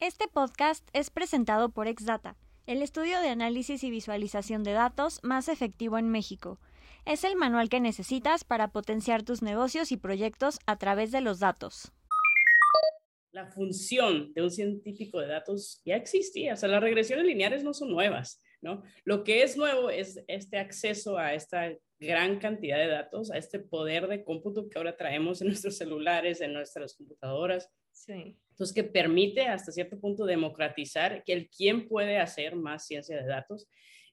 Este podcast es presentado por Exdata, el estudio de análisis y visualización de datos más efectivo en México. Es el manual que necesitas para potenciar tus negocios y proyectos a través de los datos. La función de un científico de datos ya existía, o sea, las regresiones lineares no son nuevas, ¿no? Lo que es nuevo es este acceso a esta gran cantidad de datos, a este poder de cómputo que ahora traemos en nuestros celulares, en nuestras computadoras. Sí. Entonces, que permite hasta cierto punto democratizar que el quién puede hacer más ciencia de datos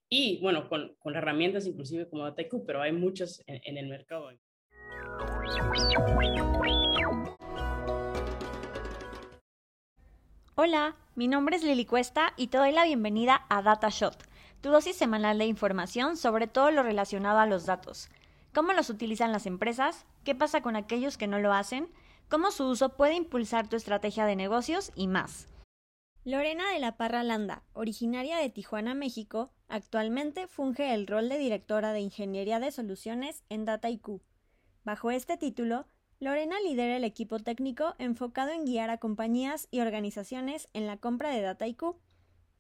y, bueno, con, con herramientas inclusive como DataIQ, pero hay muchas en, en el mercado. Hola, mi nombre es Lili Cuesta y te doy la bienvenida a DataShot, tu dosis semanal de información sobre todo lo relacionado a los datos. ¿Cómo los utilizan las empresas? ¿Qué pasa con aquellos que no lo hacen? ¿Cómo su uso puede impulsar tu estrategia de negocios y más? Lorena de la Parra Landa, originaria de Tijuana, México, actualmente funge el rol de directora de Ingeniería de Soluciones en DataIQ. Bajo este título, Lorena lidera el equipo técnico enfocado en guiar a compañías y organizaciones en la compra de DataIQ.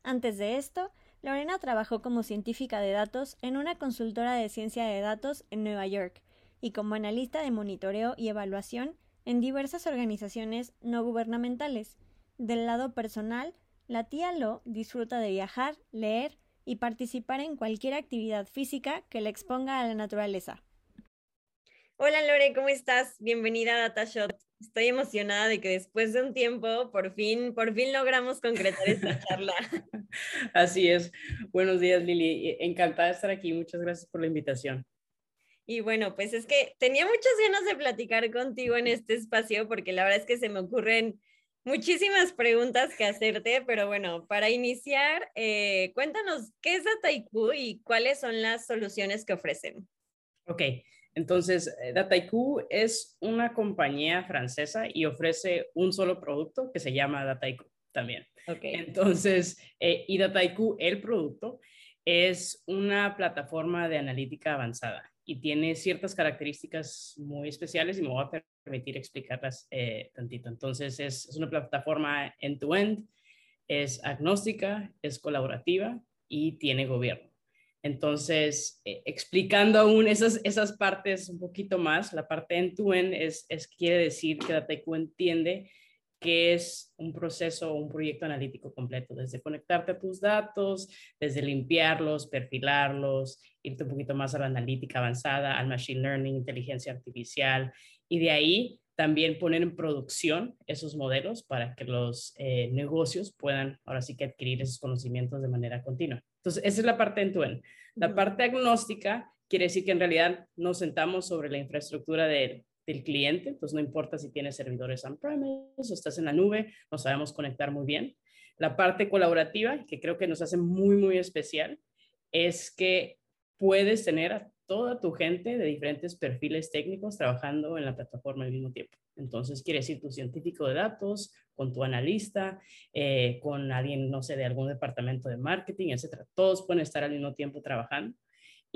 Antes de esto, Lorena trabajó como científica de datos en una consultora de ciencia de datos en Nueva York y como analista de monitoreo y evaluación en diversas organizaciones no gubernamentales. Del lado personal, la tía Lo disfruta de viajar, leer y participar en cualquier actividad física que le exponga a la naturaleza. Hola Lore, ¿cómo estás? Bienvenida a DataShot. Estoy emocionada de que después de un tiempo por fin, por fin logramos concretar esta charla. Así es. Buenos días, Lili. Encantada de estar aquí. Muchas gracias por la invitación. Y bueno, pues es que tenía muchas ganas de platicar contigo en este espacio porque la verdad es que se me ocurren muchísimas preguntas que hacerte, pero bueno, para iniciar, eh, cuéntanos qué es DataIQ y cuáles son las soluciones que ofrecen. Ok, entonces, eh, DataIQ es una compañía francesa y ofrece un solo producto que se llama DataIQ también. Okay. Entonces, eh, y DataIQ, el producto, es una plataforma de analítica avanzada y tiene ciertas características muy especiales y me voy a permitir explicarlas eh, tantito. Entonces, es, es una plataforma end-to-end, es agnóstica, es colaborativa y tiene gobierno. Entonces, eh, explicando aún esas, esas partes un poquito más, la parte end-to-end es, es, quiere decir que DataIQ entiende que es un proceso, un proyecto analítico completo, desde conectarte a tus datos, desde limpiarlos, perfilarlos, irte un poquito más a la analítica avanzada, al machine learning, inteligencia artificial, y de ahí también poner en producción esos modelos para que los eh, negocios puedan ahora sí que adquirir esos conocimientos de manera continua. Entonces, esa es la parte en tu end. La parte agnóstica quiere decir que en realidad nos sentamos sobre la infraestructura de, del cliente, entonces no importa si tienes servidores on-premise o estás en la nube, nos sabemos conectar muy bien. La parte colaborativa, que creo que nos hace muy, muy especial, es que puedes tener a toda tu gente de diferentes perfiles técnicos trabajando en la plataforma al mismo tiempo. Entonces, quiere decir tu científico de datos, con tu analista, eh, con alguien, no sé, de algún departamento de marketing, etcétera. Todos pueden estar al mismo tiempo trabajando.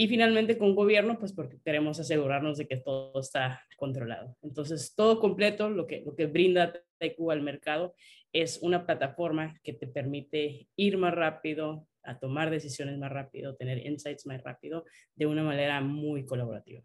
Y finalmente con gobierno, pues porque queremos asegurarnos de que todo está controlado. Entonces, todo completo, lo que, lo que brinda TQ al mercado es una plataforma que te permite ir más rápido, a tomar decisiones más rápido, tener insights más rápido, de una manera muy colaborativa.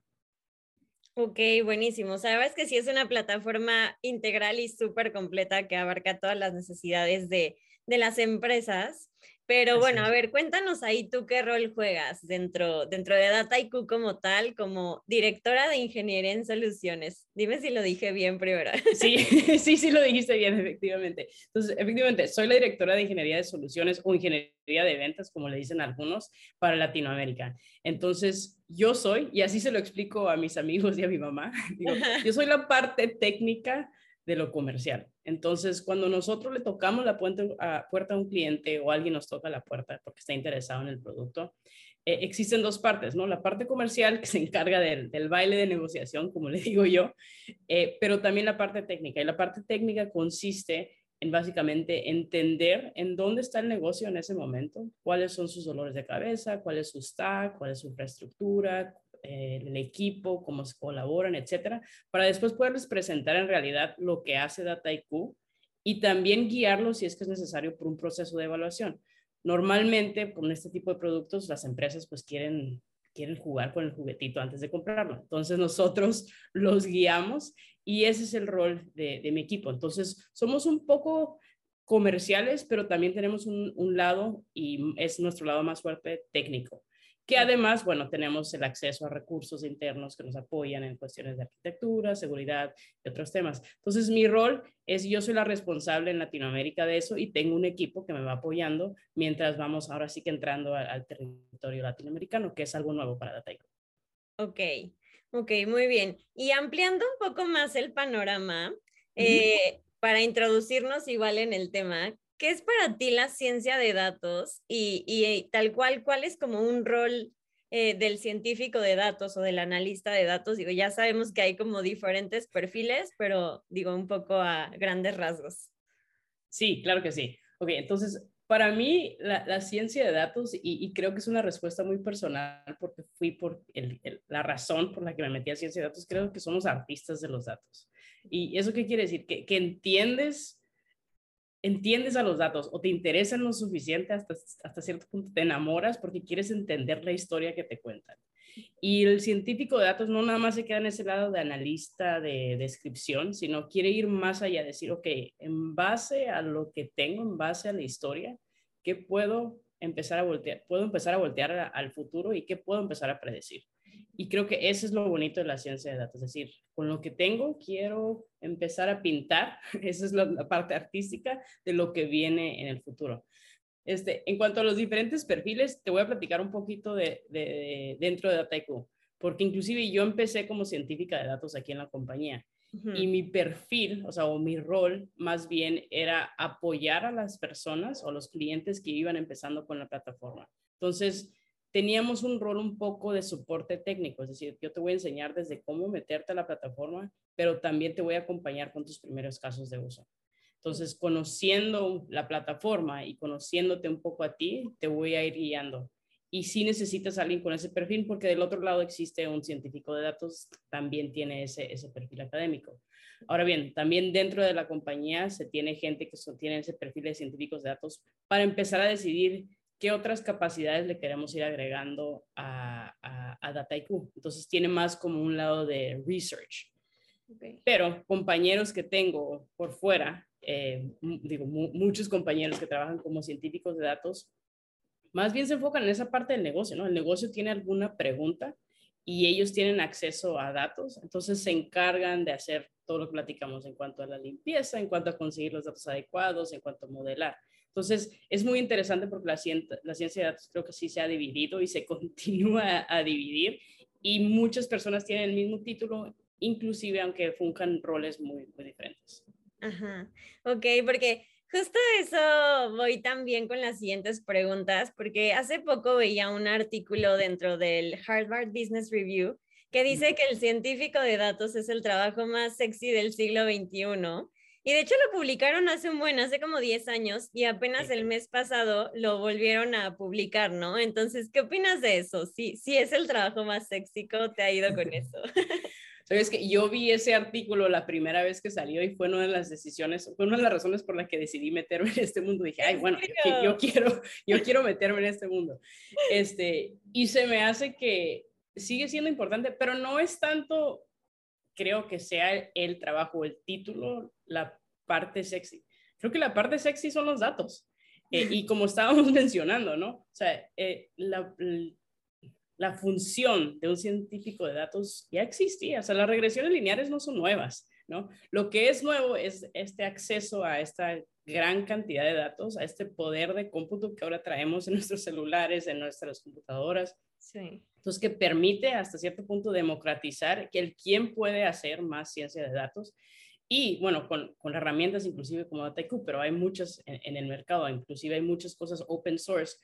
Ok, buenísimo. Sabes que sí es una plataforma integral y súper completa que abarca todas las necesidades de, de las empresas. Pero bueno, a ver, cuéntanos ahí tú qué rol juegas dentro, dentro de DataIQ como tal, como directora de Ingeniería en Soluciones. Dime si lo dije bien primero. Sí, sí, sí lo dijiste bien, efectivamente. Entonces, efectivamente, soy la directora de Ingeniería de Soluciones o Ingeniería de Ventas, como le dicen algunos, para Latinoamérica. Entonces, yo soy, y así se lo explico a mis amigos y a mi mamá, digo, yo soy la parte técnica de lo comercial. Entonces, cuando nosotros le tocamos la puerta a, un cliente o alguien nos toca la puerta porque está interesado en el producto, eh, existen dos partes, ¿no? La parte comercial que se encarga del, baile de negociación, como le digo yo, eh, pero también la parte técnica. Y la parte técnica consiste en básicamente entender en dónde está el negocio en ese momento, cuáles son sus dolores de cabeza, cuál es su stack, cuál es su infraestructura, eh, el equipo, cómo se colaboran, etcétera, para después poderles presentar en realidad lo que hace DataIQ y también guiarlos si es que es necesario por un proceso de evaluación. Normalmente, con este tipo de productos, las empresas pues quieren, quieren jugar con el juguetito antes de comprarlo. Entonces, nosotros los guiamos y ese es el rol de, mi equipo. Entonces, somos un poco comerciales, pero también tenemos un, lado y es nuestro lado más fuerte técnico que además, bueno, tenemos el acceso a recursos internos que nos apoyan en cuestiones de arquitectura, seguridad y otros temas. Entonces, mi rol es, yo soy la responsable en Latinoamérica de eso y tengo un equipo que me va apoyando mientras vamos ahora sí que entrando al, territorio latinoamericano, que es algo nuevo para Dataico. Ok, ok, muy bien. Y ampliando un poco más el panorama, eh, para introducirnos igual en el tema, ¿qué es para ti la ciencia de datos y, y tal cual, cuál es como un rol eh, del científico de datos o del analista de datos? Digo, ya sabemos que hay como diferentes perfiles, pero digo un poco a grandes rasgos. Sí, claro que sí. Ok, entonces, para mí la, ciencia de datos, y, creo que es una respuesta muy personal porque fui por la razón por la que me metí a ciencia de datos, creo que somos artistas de los datos. ¿Y eso qué quiere decir? Que, que entiendes entiendes a los datos o te interesan lo suficiente hasta, hasta cierto punto, te enamoras porque quieres entender la historia que te cuentan. Y el científico de datos no nada más se queda en ese lado de analista de descripción, sino quiere ir más allá, decir, ok, en base a lo que tengo, en base a la historia, ¿qué puedo empezar a voltear? Puedo empezar a voltear al futuro y qué puedo empezar a predecir. Y creo que eso es lo bonito de la ciencia de datos, es decir, con lo que tengo quiero empezar a pintar, esa es la, parte artística de lo que viene en el futuro. Este, en cuanto a los diferentes perfiles, te voy a platicar un poquito de, de dentro de DataIQ, porque inclusive yo empecé como científica de datos aquí en la compañía y mi perfil, o sea, o mi rol más bien era apoyar a las personas o los clientes que iban empezando con la plataforma. Entonces, teníamos un rol un poco de soporte técnico, es decir, yo te voy a enseñar desde cómo meterte a la plataforma, pero también te voy a acompañar con tus primeros casos de uso. Entonces, conociendo la plataforma y conociéndote un poco a ti, te voy a ir guiando. Y si necesitas a alguien con ese perfil, porque del otro lado existe un científico de datos, también tiene ese, ese perfil académico. Ahora bien, también dentro de la compañía se tiene gente que tiene ese perfil de científicos de datos para empezar a decidir qué otras capacidades le queremos ir agregando a, a, a DataIQ. Entonces tiene más como un lado de research. Pero compañeros que tengo por fuera, eh, digo, muchos compañeros que trabajan como científicos de datos, más bien se enfocan en esa parte del negocio, ¿no? El negocio tiene alguna pregunta y ellos tienen acceso a datos, entonces se encargan de hacer todo lo que platicamos en cuanto a la limpieza, en cuanto a conseguir los datos adecuados, en cuanto a modelar. Entonces, es muy interesante porque la, ciencia, la ciencia de datos creo que sí se ha dividido y se continúa a, dividir y muchas personas tienen el mismo título, inclusive aunque funcan roles muy, muy diferentes. Ajá, ok, porque justo eso voy también con las siguientes preguntas, porque hace poco veía un artículo dentro del Harvard Business Review que dice que el científico de datos es el trabajo más sexy del siglo XXI y de hecho lo publicaron hace un buen, hace como 10 años y apenas el mes pasado lo volvieron a publicar, ¿no? Entonces, ¿qué opinas de eso? Sí, sí es el trabajo más sexy, ¿cómo te ha ido con eso? Sabes que yo vi ese artículo la primera vez que salió y fue una de las decisiones, fue una de las razones por las que decidí meterme en este mundo. Dije, ay, bueno, yo, yo, quiero, yo quiero meterme en este mundo. Este, y se me hace que sigue siendo importante, pero no es tanto creo que sea el trabajo, el título, la parte sexy. Creo que la parte sexy son los datos. Eh, y como estábamos mencionando, ¿no? O sea, eh, la, la función de un científico de datos ya existía. O sea, las regresiones lineales no son nuevas, ¿no? Lo que es nuevo es este acceso a esta gran cantidad de datos, a este poder de cómputo que ahora traemos en nuestros celulares, en nuestras computadoras. Sí. Entonces, que permite hasta cierto punto democratizar que el quién puede hacer más ciencia de datos. Y bueno, con, con herramientas inclusive como DataIQ, pero hay muchas en, el mercado, inclusive hay muchas cosas open source.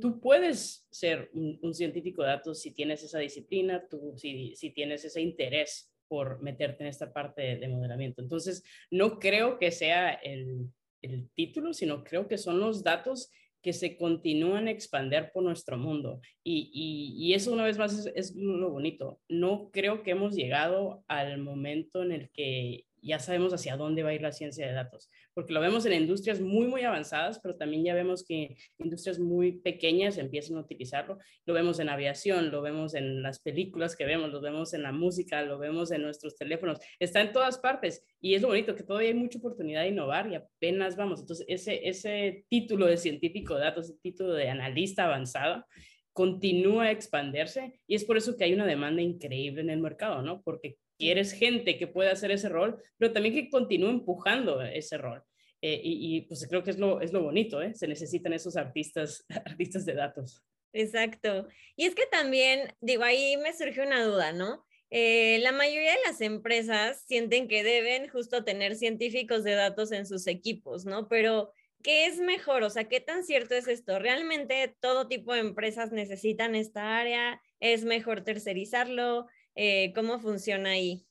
Tú puedes ser un, científico de datos si tienes esa disciplina, tú, si, si tienes ese interés por meterte en esta parte de, de modelamiento. Entonces, no creo que sea el, el título, sino creo que son los datos que se continúan a expandir por nuestro mundo. Y, y, eso una vez más es, es, lo bonito. No creo que hemos llegado al momento en el que ya sabemos hacia dónde va a ir la ciencia de datos, porque lo vemos en industrias muy, muy avanzadas, pero también ya vemos que industrias muy pequeñas empiezan a utilizarlo. Lo vemos en aviación, lo vemos en las películas que vemos, lo vemos en la música, lo vemos en nuestros teléfonos, está en todas partes y es lo bonito que todavía hay mucha oportunidad de innovar y apenas vamos. Entonces, ese, ese título de científico de datos, ese título de analista avanzado, continúa a expandirse y es por eso que hay una demanda increíble en el mercado, ¿no? Porque quieres gente que pueda hacer ese rol, pero también que continúe empujando ese rol. Eh, y, pues creo que es lo, es lo bonito, ¿eh? Se necesitan esos artistas, artistas de datos. Exacto. Y es que también, digo, ahí me surge una duda, ¿no? Eh, la mayoría de las empresas sienten que deben justo tener científicos de datos en sus equipos, ¿no? Pero, ¿qué es mejor? O sea, ¿qué tan cierto es esto? ¿Realmente todo tipo de empresas necesitan esta área? ¿Es mejor tercerizarlo? Eh, ¿Cómo funciona ahí?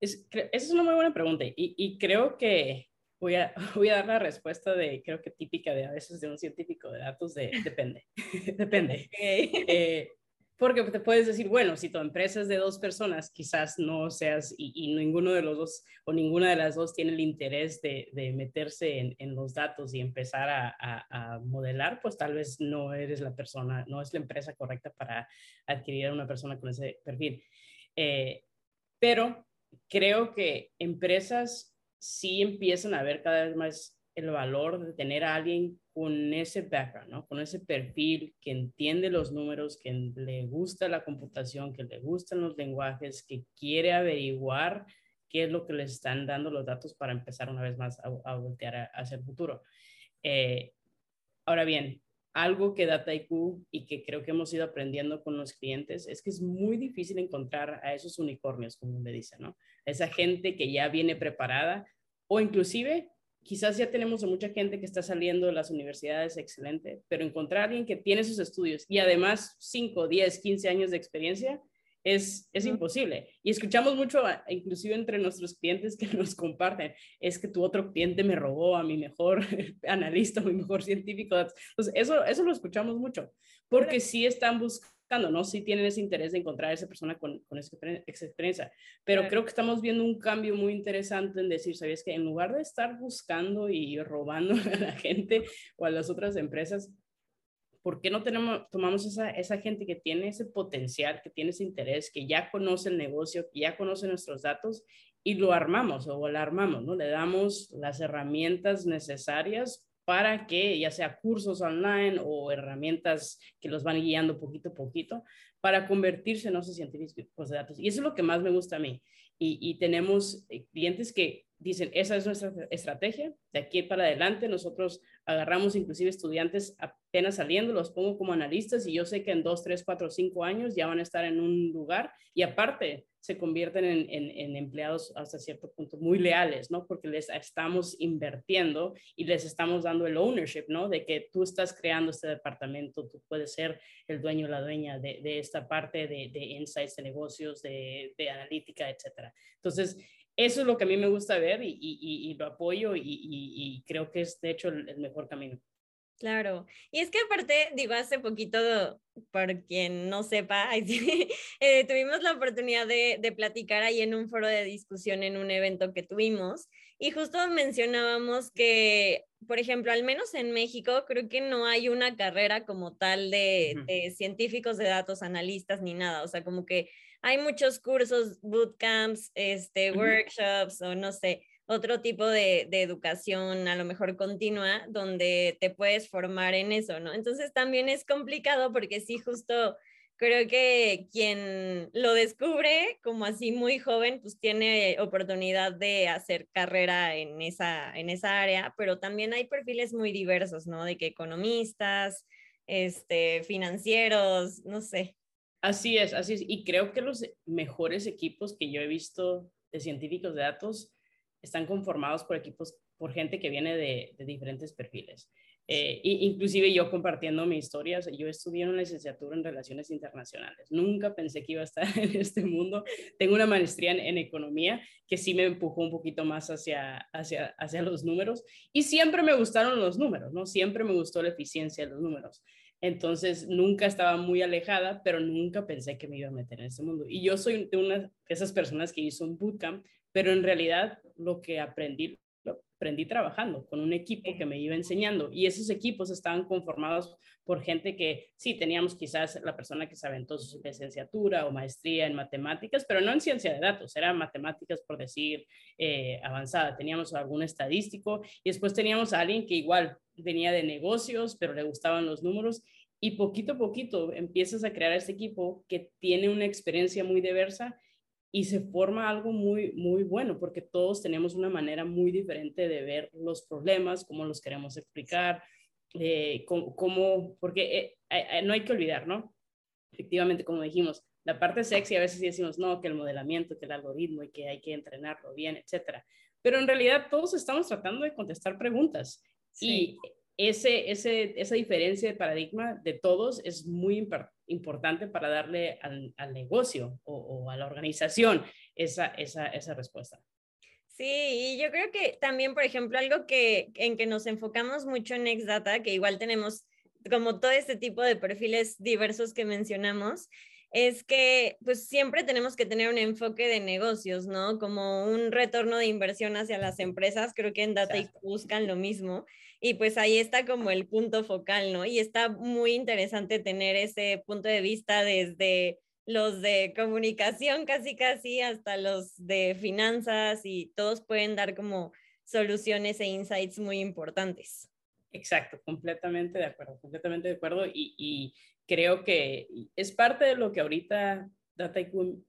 Es, esa es una muy buena pregunta y, creo que voy a, voy a dar la respuesta de, creo que típica de a veces de un científico de datos, de depende, depende. Eh, porque te puedes decir, bueno, si tu empresa es de dos personas, quizás no seas, y, ninguno de los dos o ninguna de las dos tiene el interés de, meterse en, los datos y empezar a, modelar, pues tal vez no eres la persona, no es la empresa correcta para adquirir a una persona con ese perfil. Eh, pero creo que empresas sí empiezan a ver cada vez más el valor de tener a alguien con ese background, ¿no? Con ese perfil que entiende los números, que le gusta la computación, que le gustan los lenguajes, que quiere averiguar qué es lo que le están dando los datos para empezar una vez más a, voltear hacia el futuro. Eh, ahora bien, algo que DataIQ y que creo que hemos ido aprendiendo con los clientes es que es muy difícil encontrar a esos unicornios, como le dicen, ¿no? Esa gente que ya viene preparada o inclusive quizás ya tenemos a mucha gente que está saliendo de las universidades excelente, pero encontrar a alguien que tiene sus estudios y además 5, 10, 15 años de experiencia es, es imposible. Y escuchamos mucho, inclusive entre nuestros clientes que nos comparten, es que tu otro cliente me robó a mi mejor analista, mi mejor científico. Entonces, eso, eso lo escuchamos mucho, porque sí están buscando ¿no? Si tienen ese interés de encontrar a esa persona con, con esa, experiencia. Pero creo que estamos viendo un cambio muy interesante en decir, ¿sabías que en lugar de estar buscando y robando a la gente o a las otras empresas, ¿por qué no tenemos, tomamos esa, esa gente que tiene ese potencial, que tiene ese interés, que ya conoce el negocio, que ya conoce nuestros datos y lo armamos o lo armamos, ¿no? Le damos las herramientas necesarias para que ya sea cursos online o herramientas que los van guiando poquito a poquito para convertirse en esos científicos de datos. Y eso es lo que más me gusta a mí. Y, y tenemos eh, clientes que dicen, esa es nuestra estrategia, de aquí para adelante nosotros agarramos inclusive estudiantes apenas saliendo, los pongo como analistas y yo sé que en dos, tres, cuatro, cinco años ya van a estar en un lugar y aparte se convierten en, en, empleados hasta cierto punto muy leales, ¿no? Porque les estamos invirtiendo y les estamos dando el ownership, ¿no? De que tú estás creando este departamento, tú puedes ser el dueño o la dueña de, esta parte de, insights de negocios, de, analítica, etcétera. Entonces, eso es lo que a mí me gusta ver y lo apoyo y, creo que es de hecho el, mejor camino. Claro, y es que aparte, digo, hace poquito, por quien no sepa, eh, tuvimos la oportunidad de, de, platicar ahí en un foro de discusión en un evento que tuvimos y justo mencionábamos que, por ejemplo, al menos en México, creo que no hay una carrera como tal de, de científicos de datos, analistas ni nada, o sea, como que hay muchos cursos, bootcamps, este, workshops o no sé, otro tipo de, de, educación, a lo mejor continua, donde te puedes formar en eso, ¿no? Entonces también es complicado porque sí, justo creo que quien lo descubre como así muy joven, pues tiene oportunidad de hacer carrera en esa, en esa área, pero también hay perfiles muy diversos, ¿no? De que economistas, este, financieros, no sé. Así es, así es. Y creo que los mejores equipos que yo he visto de científicos de datos están conformados por equipos, por gente que viene de, diferentes perfiles. Eh, inclusive yo compartiendo mi historia, yo estudié una licenciatura en relaciones internacionales. Nunca pensé que iba a estar en este mundo. Tengo una maestría en, economía que sí me empujó un poquito más hacia, hacia, hacia los números. Y siempre me gustaron los números, ¿no? Siempre me gustó la eficiencia de los números. Entonces nunca estaba muy alejada, pero nunca pensé que me iba a meter en ese mundo. Y yo soy una de esas personas que hizo un bootcamp pero en realidad lo que aprendí aprendí trabajando con un equipo que me iba enseñando y esos equipos estaban conformados por gente que sí, teníamos quizás la persona que se aventó su licenciatura o maestría en matemáticas, pero no en ciencia de datos, era matemáticas por decir eh, avanzada. Teníamos algún estadístico y después teníamos a alguien que igual venía de negocios, pero le gustaban los números y poquito a poquito empiezas a crear este equipo que tiene una experiencia muy diversa y se forma algo muy, muy bueno, porque todos tenemos una manera muy diferente de ver los problemas, cómo los queremos explicar, eh, cómo, porque eh, eh, no hay que olvidar, ¿no? Efectivamente, como dijimos, la parte sexy a veces decimos, no, que el modelamiento, que el algoritmo y que hay que entrenarlo bien, etcétera. Pero en realidad todos estamos tratando de contestar preguntas. Y ese, ese, esa diferencia de paradigma de todos es muy importante para darle al, al negocio o, o, a la organización esa, esa, esa respuesta. Sí, y yo creo que también, por ejemplo, algo que en que nos enfocamos mucho en Nextdata, que igual tenemos como todo este tipo de perfiles diversos que mencionamos, es que pues siempre tenemos que tener un enfoque de negocios, ¿no? Como un retorno de inversión hacia las empresas, creo que en Data buscan lo mismo y pues ahí está como el punto focal, ¿no? Y está muy interesante tener ese punto de vista desde los de comunicación casi casi hasta los de finanzas y todos pueden dar como soluciones e insights muy importantes. Exacto, completamente de acuerdo, completamente de acuerdo y, y creo que es parte de lo que ahorita DataIQ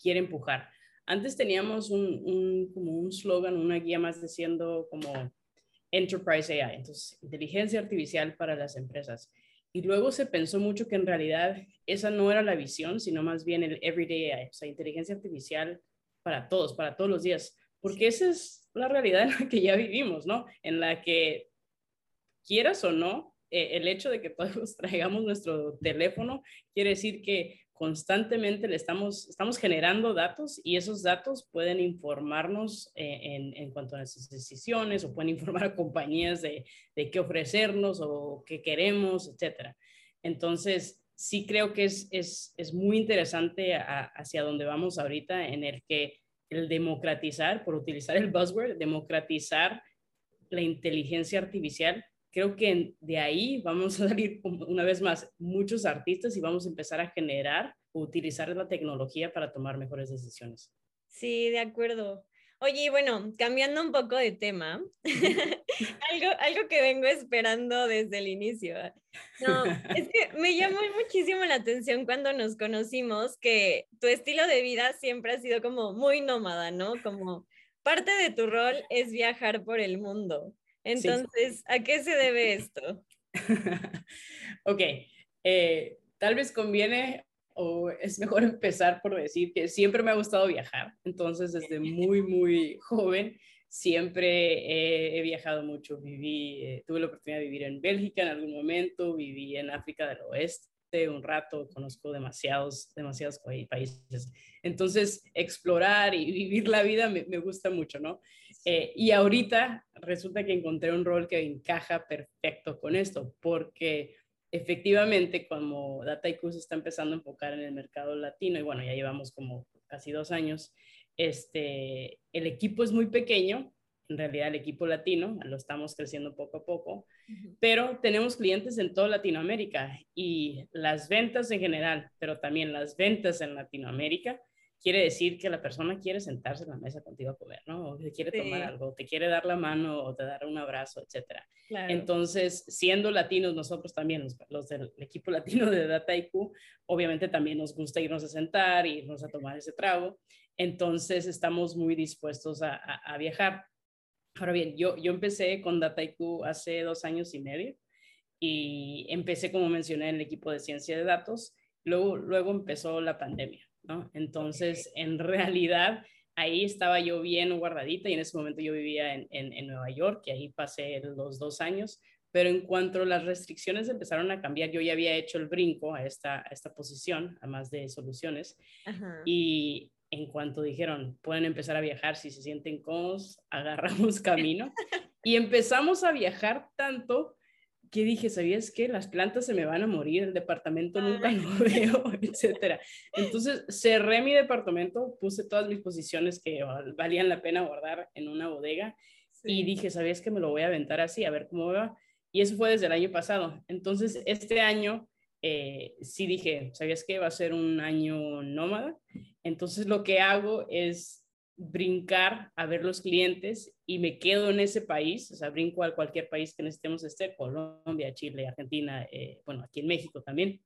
quiere empujar. Antes teníamos un, un como un slogan, una guía más diciendo como Enterprise AI, entonces inteligencia artificial para las empresas. Y luego se pensó mucho que en realidad esa no era la visión, sino más bien el everyday AI, o sea, inteligencia artificial para todos, para todos los días, porque esa es la realidad en la que ya vivimos, ¿no? En la que quieras o no, eh, el hecho de que todos traigamos nuestro teléfono quiere decir que constantemente le estamos, estamos generando datos y esos datos pueden informarnos eh, en, en, cuanto a nuestras decisiones o pueden informar a compañías de, de qué ofrecernos o qué queremos, etcétera. Entonces, sí creo que es, es, es muy interesante hacia donde vamos ahorita en el que el democratizar, por utilizar el buzzword, democratizar la inteligencia artificial creo que de ahí vamos a salir una vez más muchos artistas y vamos a empezar a generar o utilizar la tecnología para tomar mejores decisiones. Sí, de acuerdo. Oye, bueno, cambiando un poco de tema, algo, algo que vengo esperando desde el inicio. ¿eh? No, es que me llamó muchísimo la atención cuando nos conocimos que tu estilo de vida siempre ha sido como muy nómada, ¿no? Como parte de tu rol es viajar por el mundo. Entonces, ¿a qué se debe esto? ok, eh, tal vez conviene o es mejor empezar por decir que siempre me ha gustado viajar, entonces desde muy, muy joven siempre he, viajado mucho, viví, eh, tuve la oportunidad de vivir en Bélgica en algún momento, viví en África del Oeste un rato, conozco demasiados, demasiados países. Entonces, explorar y vivir la vida me, me gusta mucho, ¿no? Eh, y ahorita resulta que encontré un rol que encaja perfecto con esto, porque efectivamente, como DataIQ se está empezando a enfocar en el mercado latino, y bueno, ya llevamos como casi dos años, este, el equipo es muy pequeño, en realidad el equipo latino, lo estamos creciendo poco a poco, pero tenemos clientes en toda Latinoamérica y las ventas en general, pero también las ventas en Latinoamérica, quiere decir que la persona quiere sentarse en la mesa contigo a comer, ¿no? O te quiere tomar algo, te quiere dar la mano o te dar un abrazo, etcétera. Entonces, siendo latinos, nosotros también, los, del equipo latino de DataIQ, obviamente también nos gusta irnos a sentar, irnos a tomar ese trago. Entonces, estamos muy dispuestos a, a viajar. Ahora bien, yo, yo empecé con DataIQ hace dos años y medio y empecé, como mencioné, en el equipo de ciencia de datos. Luego, luego empezó la pandemia, ¿no? Entonces, en realidad, ahí estaba yo bien guardadita y en ese momento yo vivía en, en, Nueva York y ahí pasé los dos años. Pero en cuanto las restricciones empezaron a cambiar, yo ya había hecho el brinco a esta, a esta posición, además de soluciones. Y en cuanto dijeron, pueden empezar a viajar si se sienten cómodos, agarramos camino y empezamos a viajar tanto ¿qué dije? ¿Sabías que las plantas se me van a morir? El departamento nunca lo veo, etcétera. Entonces cerré mi departamento, puse todas mis posiciones que valían la pena guardar en una bodega y dije, ¿sabías que me lo voy a aventar así? A ver cómo va. Y eso fue desde el año pasado. Entonces, este año eh, sí dije, ¿sabías que va a ser un año nómada? Entonces, lo que hago es brincar a ver los clientes y me quedo en ese país, o sea, brinco a cualquier país que necesitemos estar, Colombia, Chile, Argentina, eh, bueno, aquí en México también,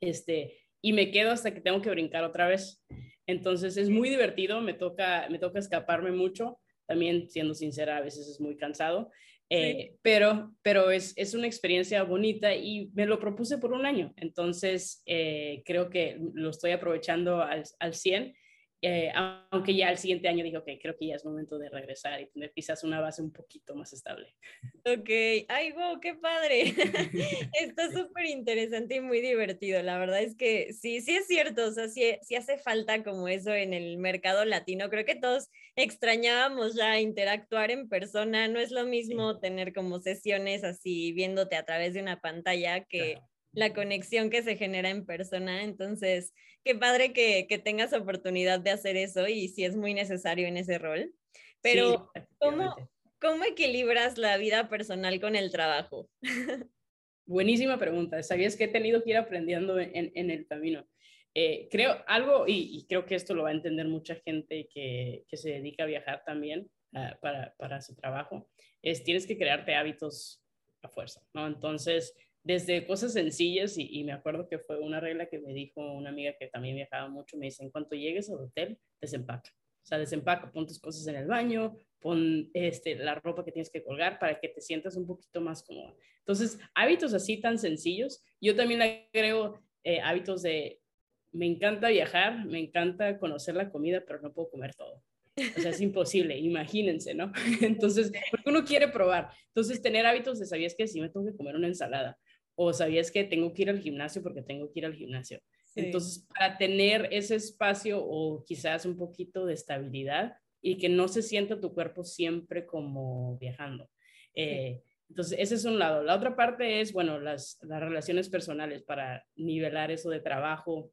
este, y me quedo hasta que tengo que brincar otra vez. Entonces es muy divertido, me toca, me toca escaparme mucho, también siendo sincera, a veces es muy cansado, eh, pero, pero es, es, una experiencia bonita y me lo propuse por un año, entonces eh, creo que lo estoy aprovechando al, al 100 eh, aunque ya el siguiente año dijo que creo que ya es momento de regresar y tener quizás una base un poquito más estable. Ok, ay, wow, qué padre. Está súper interesante y muy divertido. La verdad es que sí, sí es cierto, o sea, sí, sí, hace falta como eso en el mercado latino. Creo que todos extrañábamos ya interactuar en persona. No es lo mismo tener como sesiones así viéndote a través de una pantalla que la conexión que se genera en persona. Entonces, qué padre que, que, tengas oportunidad de hacer eso y si es muy necesario en ese rol. Pero, ¿cómo, ¿cómo equilibras la vida personal con el trabajo? Buenísima pregunta. ¿Sabías que he tenido que ir aprendiendo en, en el camino? Eh, creo algo, y, y, creo que esto lo va a entender mucha gente que, que se dedica a viajar también uh, para, para su trabajo, es tienes que crearte hábitos a fuerza, ¿no? Entonces, desde cosas sencillas y, me acuerdo que fue una regla que me dijo una amiga que también viajaba mucho, me dice, en cuanto llegues al hotel, desempaca. O sea, desempaca, pon tus cosas en el baño, pon este, la ropa que tienes que colgar para que te sientas un poquito más cómoda. Entonces, hábitos así tan sencillos. Yo también le agrego eh, hábitos de, me encanta viajar, me encanta conocer la comida, pero no puedo comer todo. O sea, es imposible, imagínense, ¿no? Entonces, porque uno quiere probar. Entonces, tener hábitos de, ¿sabías que si me tengo que comer una ensalada? O sabías que tengo que ir al gimnasio porque tengo que ir al gimnasio. Entonces, para tener ese espacio o quizás un poquito de estabilidad y que no se sienta tu cuerpo siempre como viajando. Eh, entonces, ese es un lado. La otra parte es, bueno, las, las relaciones personales para nivelar eso de trabajo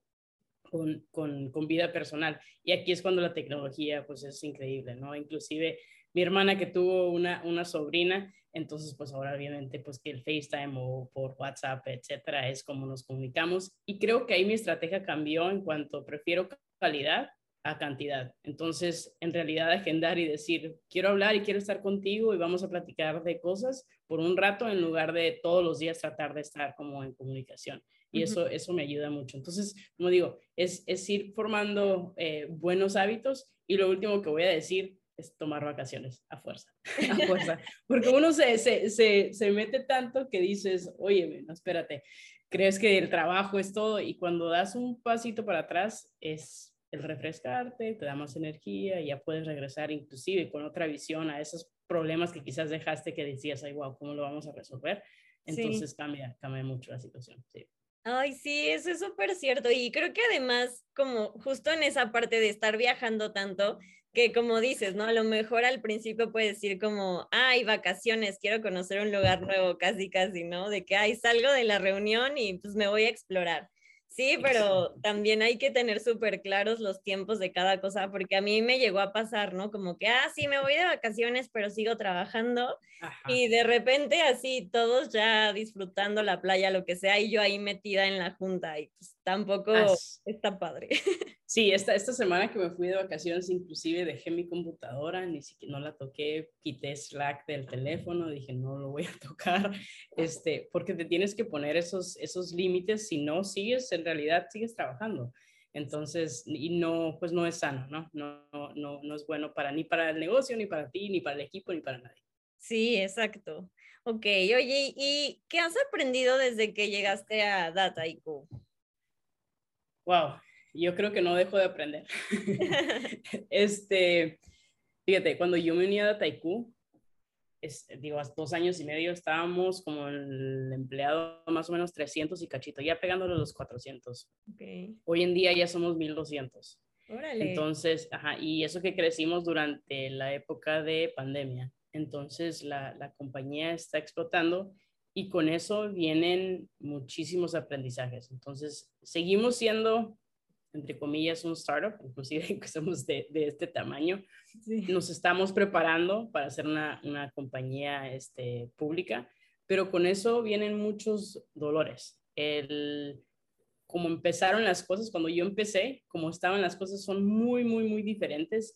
con, con, con, vida personal. Y aquí es cuando la tecnología, pues, es increíble, ¿no? Inclusive mi hermana que tuvo una, una sobrina, entonces, pues ahora obviamente, pues que el FaceTime o por WhatsApp, etcétera, es como nos comunicamos. Y creo que ahí mi estrategia cambió en cuanto prefiero calidad a cantidad. Entonces, en realidad, agendar y decir, quiero hablar y quiero estar contigo y vamos a platicar de cosas por un rato en lugar de todos los días tratar de estar como en comunicación. Y eso, eso me ayuda mucho. Entonces, como digo, es, es ir formando eh, buenos hábitos. Y lo último que voy a decir es tomar vacaciones a fuerza, a fuerza. Porque uno se, se, se, se mete tanto que dices, oye, no, espérate, crees que el trabajo es todo y cuando das un pasito para atrás es el refrescarte, te da más energía y ya puedes regresar inclusive con otra visión a esos problemas que quizás dejaste que decías, ay, wow, ¿cómo lo vamos a resolver? Entonces cambia, cambia mucho la situación. Sí. Ay, sí, eso es súper cierto. Y creo que además, como justo en esa parte de estar viajando tanto, que como dices, ¿no? A lo mejor al principio puedes decir como, ay, vacaciones, quiero conocer un lugar nuevo, casi, casi, ¿no? De que, ay, salgo de la reunión y pues me voy a explorar. Sí, pero también hay que tener súper claros los tiempos de cada cosa, porque a mí me llegó a pasar, ¿no? Como que, ah, sí, me voy de vacaciones, pero sigo trabajando. Y de repente así, todos ya disfrutando la playa, lo que sea, y yo ahí metida en la junta, y pues tampoco está padre. Sí, esta, esta semana que me fui de vacaciones, inclusive dejé mi computadora, ni siquiera no la toqué, quité Slack del teléfono, dije no lo voy a tocar, este, porque te tienes que poner esos, esos límites, si no sigues, en realidad sigues trabajando. Entonces, y no, pues no es sano, ¿no? No, no, no es bueno para ni para el negocio, ni para ti, ni para el equipo, ni para nadie. Sí, exacto. Ok, oye, ¿y qué has aprendido desde que llegaste a DataIQ? Wow, yo creo que no dejo de aprender. este, fíjate, cuando yo me uní a Taikú, es, digo, hace dos años y medio estábamos como el empleado más o menos 300 y cachito, ya pegándole los 400. Hoy en día ya somos 1200. Órale. Entonces, ajá, y eso que crecimos durante la época de pandemia. Entonces, la, la compañía está explotando y con eso vienen muchísimos aprendizajes. Entonces, seguimos siendo, entre comillas, un startup, inclusive que somos de, de este tamaño. Nos estamos preparando para ser una, una compañía este, pública, pero con eso vienen muchos dolores. El, como empezaron las cosas, cuando yo empecé, como estaban las cosas, son muy, muy, muy diferentes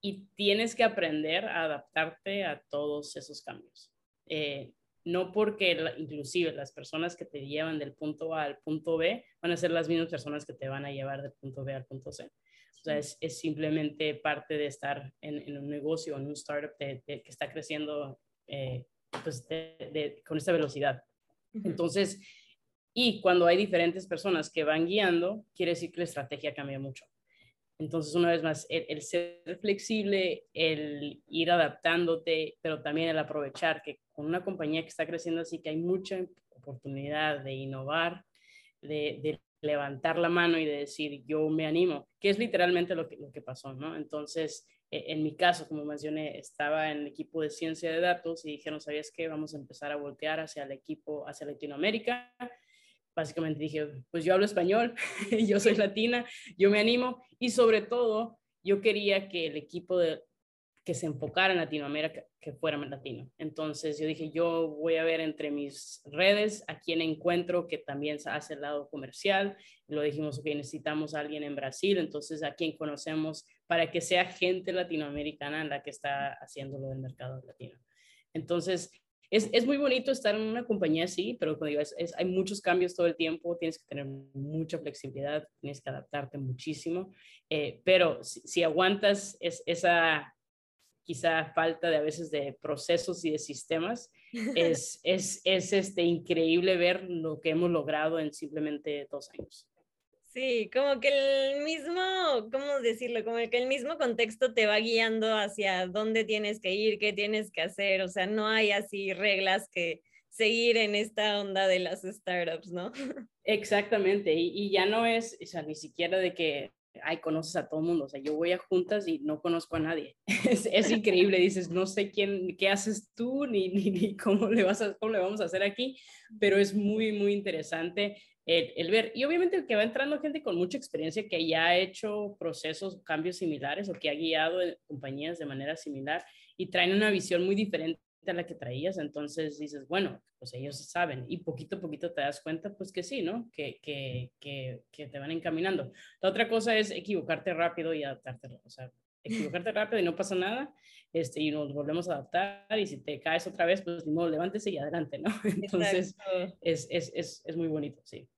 y tienes que aprender a adaptarte a todos esos cambios. Eh, no porque inclusive las personas que te llevan del punto A al punto B van a ser las mismas personas que te van a llevar del punto B al punto C. O sea, es, es simplemente parte de estar en, en, un negocio, en un startup que está creciendo eh, pues con esta velocidad. Entonces, y cuando hay diferentes personas que van guiando, quiere decir que la estrategia cambia mucho. Entonces, una vez más, el, ser flexible, el ir adaptándote, pero también el aprovechar que con una compañía que está creciendo así, que hay mucha oportunidad de innovar, de, levantar la mano y de decir, yo me animo, que es literalmente lo que, lo que pasó, ¿no? Entonces, e, en mi caso, como mencioné, estaba en el equipo de ciencia de datos y dijeron, ¿sabías qué? Vamos a empezar a voltear hacia el equipo, hacia Latinoamérica básicamente dije, pues yo hablo español, yo soy latina, yo me animo y sobre todo yo quería que el equipo de, que se enfocara en Latinoamérica, que fuera latino. Entonces yo dije, yo voy a ver entre mis redes a quien encuentro que también hace el lado comercial. lo dijimos, que necesitamos a alguien en Brasil, entonces a quien conocemos para que sea gente latinoamericana la que está haciendo lo del mercado latino. Entonces, es, es, muy bonito estar en una compañía así, pero como digo, es, hay muchos cambios todo el tiempo, tienes que tener mucha flexibilidad, tienes que adaptarte muchísimo, eh, pero si, aguantas es, esa quizá falta de a veces de procesos y de sistemas, es, es, es este, increíble ver lo que hemos logrado en simplemente dos años. Sí, como que el mismo, ¿cómo decirlo? Como que el mismo contexto te va guiando hacia dónde tienes que ir, qué tienes que hacer, o sea, no hay así reglas que seguir en esta onda de las startups, ¿no? Exactamente, y, ya no es, o sea, ni siquiera de que, ay, conoces a todo mundo, o sea, yo voy a juntas y no conozco a nadie. Es, increíble, dices, no sé quién, qué haces tú, ni, ni, ni, cómo, le vas a, cómo le vamos a hacer aquí, pero es muy, muy interesante el, ver. Y obviamente que va entrando gente con mucha experiencia que ya ha hecho procesos, cambios similares o que ha guiado compañías de manera similar y traen una visión muy diferente a la que traías. Entonces dices, bueno, pues ellos saben y poquito a poquito te das cuenta, pues que sí, ¿no? Que, que, que, que te van encaminando. La otra cosa es equivocarte rápido y adaptarte. O sea, equivocarte rápido y no pasa nada, este, y nos volvemos a adaptar, y si te caes otra vez, pues modo, levántese y adelante, ¿no? Entonces, es, es, es, es, muy bonito, sí.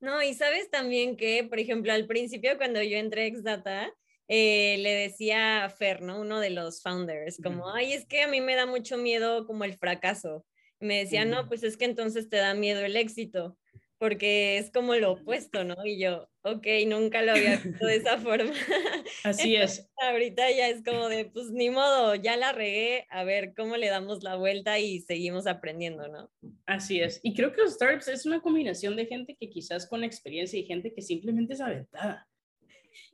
No, y sabes también que, por ejemplo, al principio cuando yo entré a Xdata, eh, le decía a Fer, ¿no? Uno de los founders, como, ay, es que a mí me da mucho miedo como el fracaso. Y me decía, no, pues es que entonces te da miedo el éxito porque es como lo opuesto, ¿no? Y yo, ok, nunca lo había visto de esa forma. Así es. Ahorita ya es como de, pues ni modo, ya la regué, a ver cómo le damos la vuelta y seguimos aprendiendo, ¿no? Así es. Y creo que los startups es una combinación de gente que quizás con experiencia y gente que simplemente es aventada.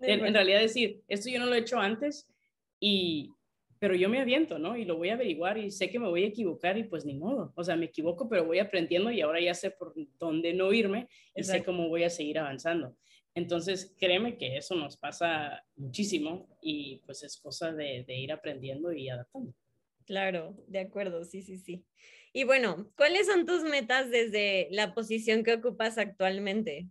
En, en realidad decir, esto yo no lo he hecho antes y pero yo me aviento, ¿no? Y lo voy a averiguar y sé que me voy a equivocar y pues ni modo. O sea, me equivoco, pero voy aprendiendo y ahora ya sé por dónde no irme y sé cómo voy a seguir avanzando. Entonces, créeme que eso nos pasa muchísimo y pues es cosa de, de ir aprendiendo y adaptando. Claro, de acuerdo, sí, sí, sí. Y bueno, ¿cuáles son tus metas desde la posición que ocupas actualmente?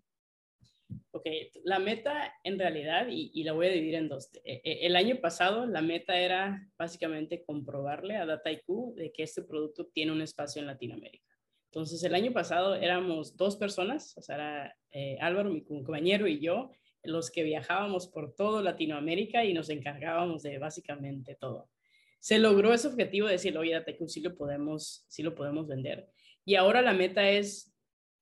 Ok, la meta en realidad, y, la voy a dividir en dos. E, e, el año pasado la meta era básicamente comprobarle a DataIQ de que este producto tiene un espacio en Latinoamérica. Entonces, el año pasado éramos dos personas, o sea, era eh, Álvaro, mi compañero, y yo, los que viajábamos por todo Latinoamérica y nos encargábamos de básicamente todo. Se logró ese objetivo de decir, oye, DataIQ sí lo podemos, sí lo podemos vender. Y ahora la meta es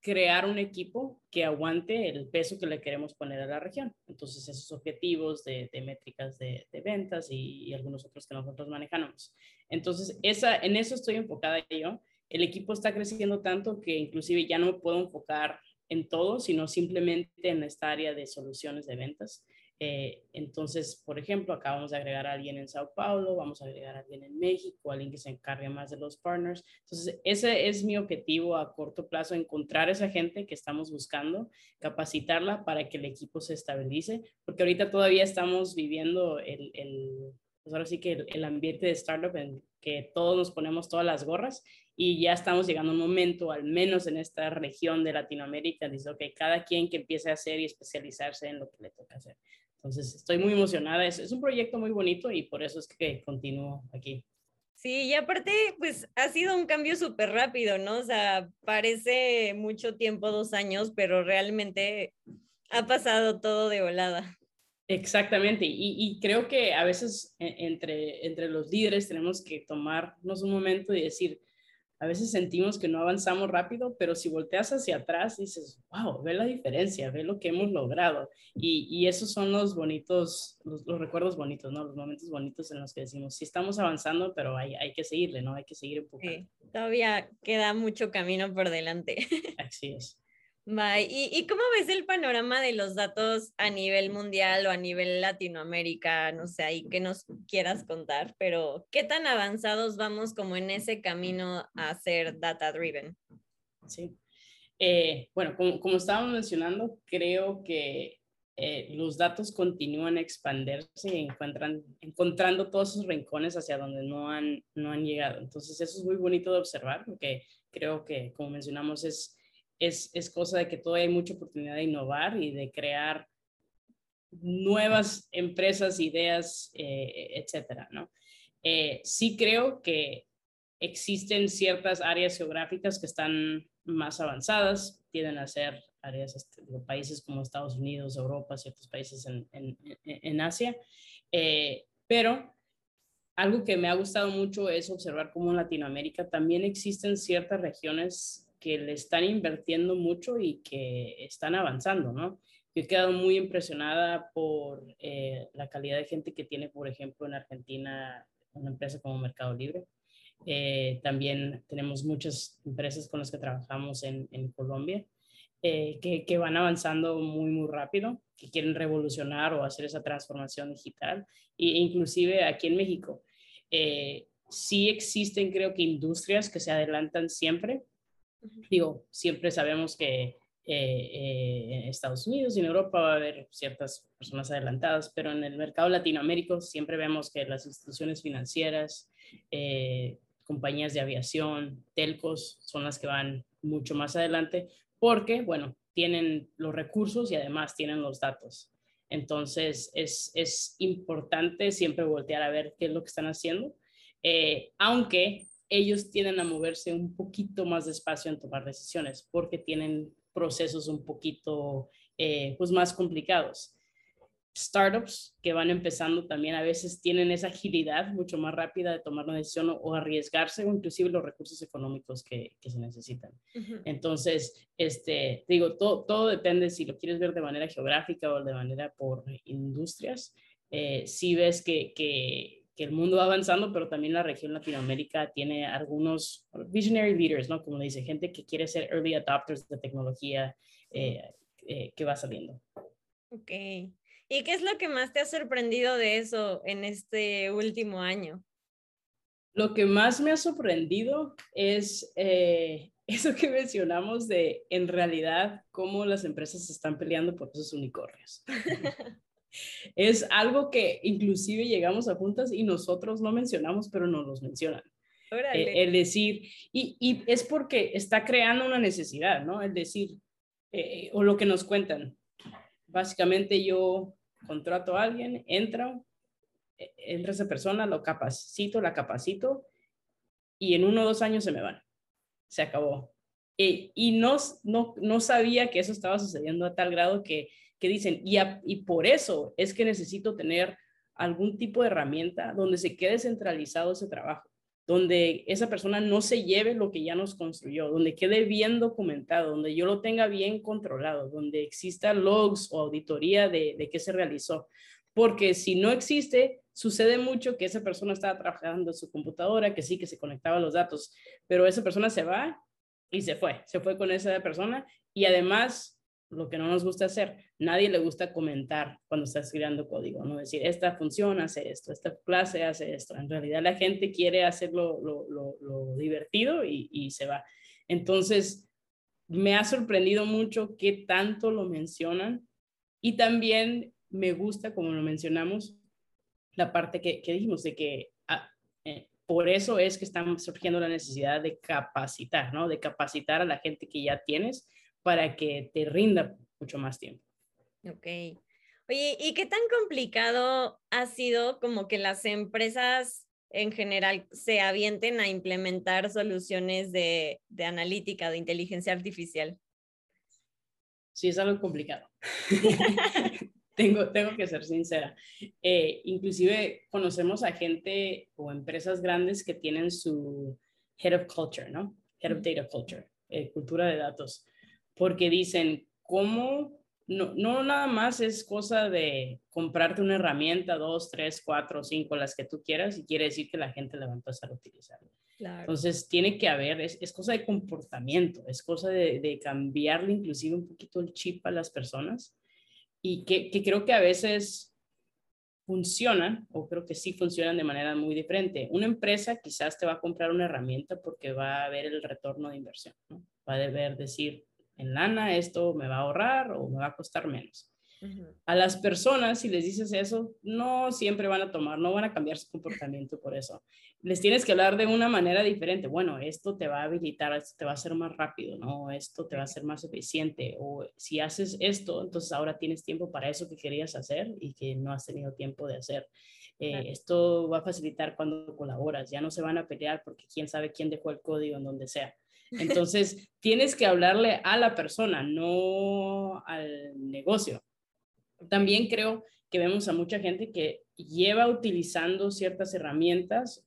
crear un equipo que aguante el peso que le queremos poner a la región. Entonces, esos objetivos de, métricas de, ventas y, algunos otros que nosotros manejamos. Entonces, esa, en eso estoy enfocada yo. El equipo está creciendo tanto que inclusive ya no puedo enfocar en todo, sino simplemente en esta área de soluciones de ventas. Eh, entonces, por ejemplo, acá vamos a agregar a alguien en Sao Paulo, vamos a agregar a alguien en México, alguien que se encargue más de los partners. Entonces, ese es mi objetivo a corto plazo, encontrar esa gente que estamos buscando, capacitarla para que el equipo se estabilice, porque ahorita todavía estamos viviendo el, el pues ahora sí que el, el ambiente de startup en que todos nos ponemos todas las gorras y ya estamos llegando a un momento, al menos en esta región de Latinoamérica, dice, ok, cada quien que empiece a hacer y especializarse en lo que le toca hacer. Entonces, estoy muy emocionada. Es, es un proyecto muy bonito y por eso es que continúo aquí. Sí, y aparte, pues ha sido un cambio súper rápido, ¿no? O sea, parece mucho tiempo, dos años, pero realmente ha pasado todo de volada. Exactamente, y, y, creo que a veces e, entre, entre los líderes tenemos que tomarnos un momento y decir, a veces sentimos que no avanzamos rápido, pero si volteas hacia atrás dices, wow, ve la diferencia, ve lo que hemos logrado. Y, y esos son los bonitos, los, los, recuerdos bonitos, ¿no? Los momentos bonitos en los que decimos, sí estamos avanzando, pero hay, hay que seguirle, ¿no? Hay que seguir empujando. Sí, todavía queda mucho camino por delante. Así es. Bye. ¿Y, ¿Y, cómo ves el panorama de los datos a nivel mundial o a nivel Latinoamérica? No sé, ahí que nos quieras contar, pero ¿qué tan avanzados vamos como en ese camino a ser data driven? Sí. Eh, bueno, como, como, estábamos mencionando, creo que eh, los datos continúan a expandirse y encuentran, encontrando todos esos rincones hacia donde no han, no han llegado. Entonces, eso es muy bonito de observar, porque creo que, como mencionamos, es es, es cosa de que todavía hay mucha oportunidad de innovar y de crear nuevas empresas, ideas, eh, etcétera, ¿no? Eh, sí creo que existen ciertas áreas geográficas que están más avanzadas, tienden a ser áreas, este, países como Estados Unidos, Europa, ciertos países en, en, en Asia, eh, pero algo que me ha gustado mucho es observar cómo en Latinoamérica también existen ciertas regiones que le están invirtiendo mucho y que están avanzando, ¿no? Yo he quedado muy impresionada por eh, la calidad de gente que tiene, por ejemplo, en Argentina una empresa como Mercado Libre. Eh, también tenemos muchas empresas con las que trabajamos en, Colombia eh, que, que, van avanzando muy, muy rápido, que quieren revolucionar o hacer esa transformación digital. E inclusive aquí en México, sí existen, creo que, industrias que se adelantan siempre Digo, siempre sabemos que eh, eh, en Estados Unidos y en Europa va a haber ciertas personas adelantadas, pero en el mercado latinoamérico siempre vemos que las instituciones financieras, eh, compañías de aviación, telcos, son las que van mucho más adelante porque, bueno, tienen los recursos y además tienen los datos. Entonces, es, es importante siempre voltear a ver qué es lo que están haciendo, aunque ellos tienden a moverse un poquito más despacio en tomar decisiones porque tienen procesos un poquito eh, pues más complicados. Startups que van empezando también a veces tienen esa agilidad mucho más rápida de tomar una decisión o, arriesgarse o inclusive los recursos económicos que, que se necesitan. Uh -huh. Entonces, este, digo, todo, todo depende si lo quieres ver de manera geográfica o de manera por industrias. Eh, si ves que, que que el mundo va avanzando, pero también la región Latinoamérica tiene algunos visionary leaders, ¿no? Como dice, gente que quiere ser early adopters de tecnología eh, eh, que va saliendo. Ok. ¿Y qué es lo que más te ha sorprendido de eso en este último año? Lo que más me ha sorprendido es eh, eso que mencionamos de, en realidad, cómo las empresas están peleando por esos unicornios. Es algo que inclusive llegamos a juntas y nosotros no mencionamos, pero no los mencionan. Eh, el decir, y, y, es porque está creando una necesidad, ¿no? El decir, eh, o lo que nos cuentan. Básicamente yo contrato a alguien, entra, eh, entra esa persona, lo capacito, la capacito, y en uno o dos años se me van. Se acabó. Eh, y no, no, no sabía que eso estaba sucediendo a tal grado que que dicen, y, por eso es que necesito tener algún tipo de herramienta donde se quede centralizado ese trabajo, donde esa persona no se lleve lo que ya nos construyó, donde quede bien documentado, donde yo lo tenga bien controlado, donde exista logs o auditoría de, de qué se realizó. Porque si no existe, sucede mucho que esa persona estaba trabajando en su computadora, que sí, que se conectaba a los datos, pero esa persona se va y se fue, se fue con esa persona y además lo que no nos gusta hacer. Nadie le gusta comentar cuando estás creando código, ¿no? Decir, esta función hace esto, esta clase hace esto. En realidad la gente quiere hacerlo lo, divertido y, se va. Entonces, me ha sorprendido mucho qué tanto lo mencionan y también me gusta, como lo mencionamos, la parte que, que dijimos de que ah, eh, por eso es que estamos surgiendo la necesidad de capacitar, ¿no? De capacitar a la gente que ya tienes para que te rinda mucho más tiempo. Ok. Oye, ¿y qué tan complicado ha sido como que las empresas en general se avienten a implementar soluciones de, de analítica, de inteligencia artificial? Sí, es algo complicado. tengo, tengo que ser sincera. Eh, inclusive conocemos a gente o empresas grandes que tienen su Head of Culture, ¿no? Head of Data Culture, eh, cultura de datos porque dicen, ¿cómo? No, no nada más es cosa de comprarte una herramienta, dos, tres, cuatro, cinco, las que tú quieras, y quiere decir que la gente la va a empezar a utilizar. Entonces, tiene que haber, es, es cosa de comportamiento, es cosa de, de, cambiarle inclusive un poquito el chip a las personas y que, que creo que a veces funcionan, o creo que sí funcionan de manera muy diferente. Una empresa quizás te va a comprar una herramienta porque va a ver el retorno de inversión, ¿no? Va a deber decir, en lana, esto me va a ahorrar o me va a costar menos. A las personas, si les dices eso, no siempre van a tomar, no van a cambiar su comportamiento por eso. Les tienes que hablar de una manera diferente. Bueno, esto te va a habilitar, esto te va a hacer más rápido, ¿no? Esto te va a hacer más eficiente. O si haces esto, entonces ahora tienes tiempo para eso que querías hacer y que no has tenido tiempo de hacer. Eh, esto va a facilitar cuando colaboras. Ya no se van a pelear porque quién sabe quién dejó el código en donde sea. Entonces, tienes que hablarle a la persona, no al negocio. También creo que vemos a mucha gente que lleva utilizando ciertas herramientas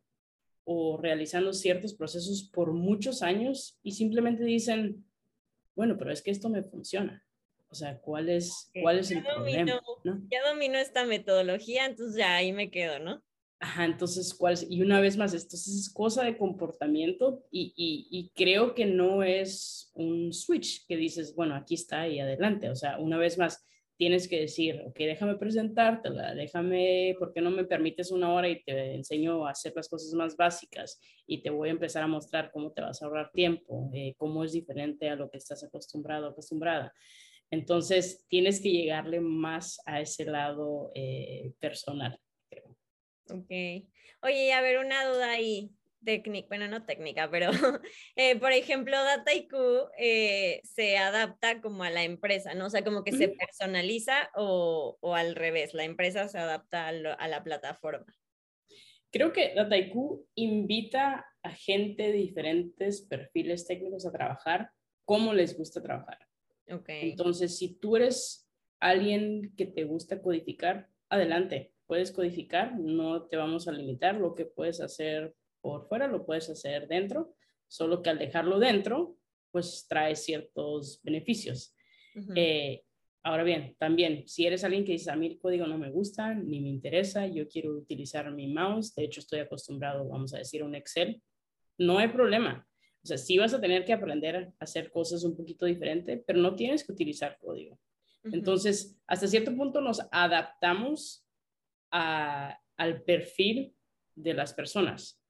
o realizando ciertos procesos por muchos años y simplemente dicen, bueno, pero es que esto me funciona. O sea, ¿cuál es, cuál es el problema? Ya domino esta metodología, entonces ya ahí me quedo, ¿no? Entonces, ¿cuál Y una vez más, esto es cosa de comportamiento y, y, creo que no es un switch que dices, bueno, aquí está y adelante. O sea, una vez más, tienes que decir, ok, déjame presentártela, déjame, ¿por qué no me permites una hora y te enseño a hacer las cosas más básicas y te voy a empezar a mostrar cómo te vas a ahorrar tiempo, eh, cómo es diferente a lo que estás acostumbrado, acostumbrada. Entonces, tienes que llegarle más a ese lado eh, personal. Ok. Oye, a ver, una duda ahí, técnica, bueno, no técnica, pero eh, por ejemplo, DataIQ eh, se adapta como a la empresa, ¿no? O sea, como que se personaliza o, o, al revés, la empresa se adapta a, la plataforma. Creo que DataIQ invita a gente de diferentes perfiles técnicos a trabajar como les gusta trabajar. Okay. Entonces, si tú eres alguien que te gusta codificar, adelante puedes codificar, no te vamos a limitar lo que puedes hacer por fuera, lo puedes hacer dentro, solo que al dejarlo dentro, pues trae ciertos beneficios. Eh, ahora bien, también, si eres alguien que dice, a mí el código no me gusta, ni me interesa, yo quiero utilizar mi mouse, de hecho estoy acostumbrado, vamos a decir, a un Excel, no hay problema. O sea, sí vas a tener que aprender a hacer cosas un poquito diferente, pero no tienes que utilizar código. Entonces, hasta cierto punto nos adaptamos al perfil de las personas.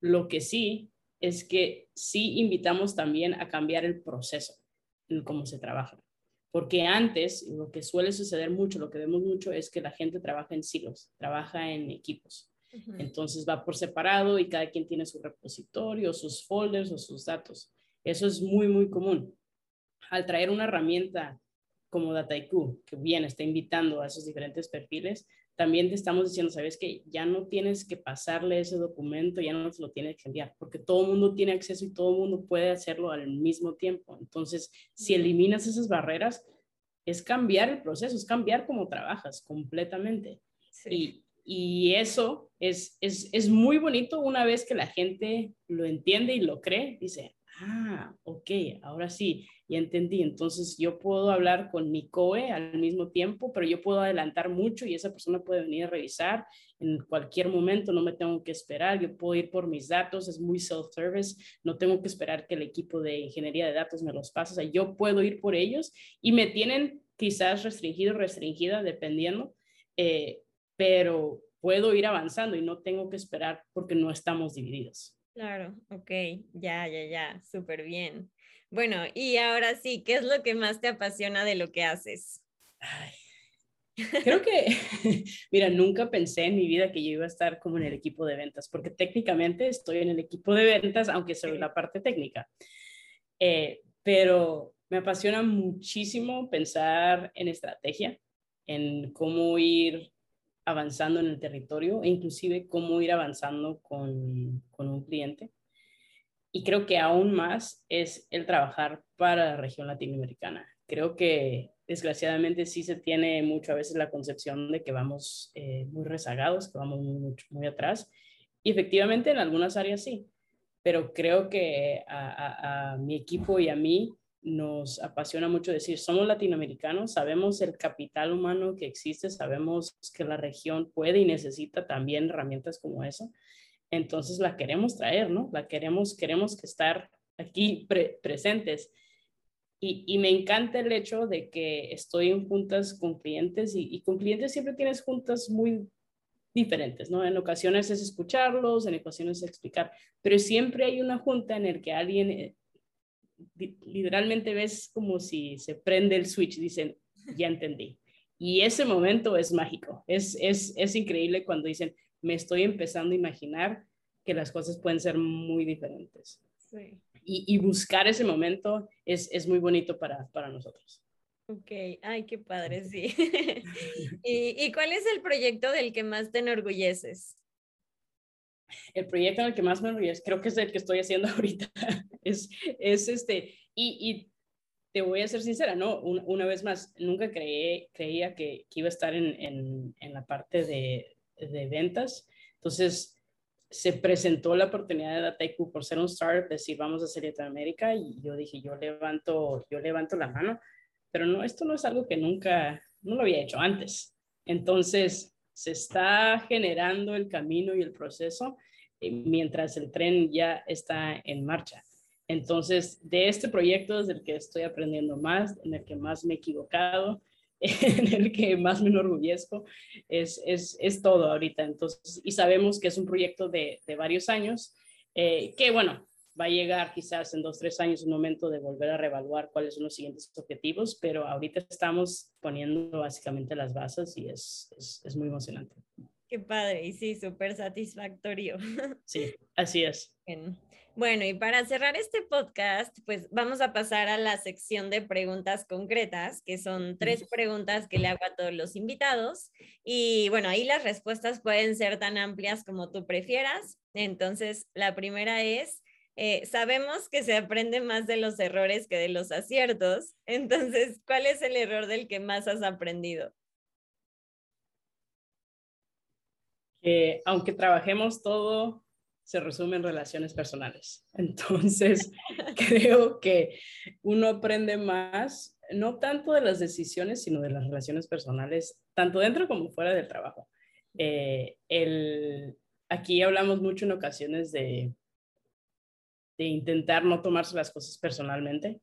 Lo que sí es que sí invitamos también a cambiar el proceso en cómo se trabaja. Porque antes, lo que suele suceder mucho, lo que vemos mucho es que la gente trabaja en silos, trabaja en equipos. Entonces va por separado y cada quien tiene su repositorio, sus folders o sus datos. Eso es muy, muy común. Al traer una herramienta como DataIQ, que bien está invitando a esos diferentes perfiles, también te estamos diciendo, sabes que ya no tienes que pasarle ese documento, ya no te lo tienes que enviar, porque todo el mundo tiene acceso y todo el mundo puede hacerlo al mismo tiempo. Entonces, si eliminas esas barreras, es cambiar el proceso, es cambiar cómo trabajas completamente. Y, y, eso es, es, es muy bonito una vez que la gente lo entiende y lo cree, dice, ah, ok, ahora sí, ya entendí. Entonces yo puedo hablar con mi COE al mismo tiempo, pero yo puedo adelantar mucho y esa persona puede venir a revisar en cualquier momento, no me tengo que esperar, yo puedo ir por mis datos, es muy self-service, no tengo que esperar que el equipo de ingeniería de datos me los pase, o sea, yo puedo ir por ellos y me tienen quizás restringido, restringida, dependiendo, eh, pero puedo ir avanzando y no tengo que esperar porque no estamos divididos. Claro, ok, ya, ya, ya, súper bien. Bueno, y ahora sí, ¿qué es lo que más te apasiona de lo que haces? creo que, mira, nunca pensé en mi vida que yo iba a estar como en el equipo de ventas, porque técnicamente estoy en el equipo de ventas, aunque soy la parte técnica. Eh, pero me apasiona muchísimo pensar en estrategia, en cómo ir avanzando en el territorio e inclusive cómo ir avanzando con, con un cliente. Y creo que aún más es el trabajar para la región latinoamericana. Creo que desgraciadamente sí se tiene mucho a veces la concepción de que vamos eh, muy rezagados, que vamos muy, atrás. Y efectivamente en algunas áreas sí, pero creo que a mi equipo y a mí nos apasiona mucho decir, somos latinoamericanos, sabemos el capital humano que existe, sabemos que la región puede y necesita también herramientas como eso. Entonces la queremos traer, ¿no? La queremos, queremos que estar aquí presentes. Y, y, me encanta el hecho de que estoy en juntas con clientes y, y, con clientes siempre tienes juntas muy diferentes, ¿no? En ocasiones es escucharlos, en ocasiones es explicar, pero siempre hay una junta en la que alguien eh, literalmente ves como si se prende el switch, dicen, ya entendí. Y ese momento es mágico, es, es, es increíble cuando dicen, me estoy empezando a imaginar que las cosas pueden ser muy diferentes. Sí. Y, y, buscar ese momento es, es muy bonito para, para nosotros. Ok, ay, qué padre, sí. ¿Y, ¿Y cuál es el proyecto del que más te enorgulleces? El proyecto en el que más me enorgullezco, creo que es el que estoy haciendo ahorita, es, es este, y, y, te voy a ser sincera, ¿no? Una, vez más, nunca creí, creía que, iba a estar en, la parte de, de, ventas, entonces se presentó la oportunidad de DataIQ por ser un startup, decir, vamos a hacer Latinoamérica, y yo dije, yo levanto, yo levanto la mano, pero no, esto no es algo que nunca, no lo había hecho antes. Entonces, se está generando el camino y el proceso eh, mientras el tren ya está en marcha. Entonces, de este proyecto es el que estoy aprendiendo más, en el que más me he equivocado, en el que más me enorgullezco, es, es, es todo ahorita. Entonces, y sabemos que es un proyecto de, de varios años, eh, que bueno, va a llegar quizás en dos, tres años un momento de volver a reevaluar cuáles son los siguientes objetivos, pero ahorita estamos poniendo básicamente las bases y es, es, es muy emocionante. Qué padre, y sí, súper satisfactorio. Sí, así es. Bueno, y para cerrar este podcast, pues vamos a pasar a la sección de preguntas concretas, que son tres preguntas que le hago a todos los invitados. Y bueno, ahí las respuestas pueden ser tan amplias como tú prefieras. Entonces, la primera es, eh, sabemos que se aprende más de los errores que de los aciertos. Entonces, ¿cuál es el error del que más has aprendido? Que aunque trabajemos todo, se resume en relaciones personales. Entonces, creo que uno aprende más, no tanto de las decisiones, sino de las relaciones personales, tanto dentro como fuera del trabajo. Eh, el, aquí hablamos mucho en ocasiones de de intentar no tomarse las cosas personalmente,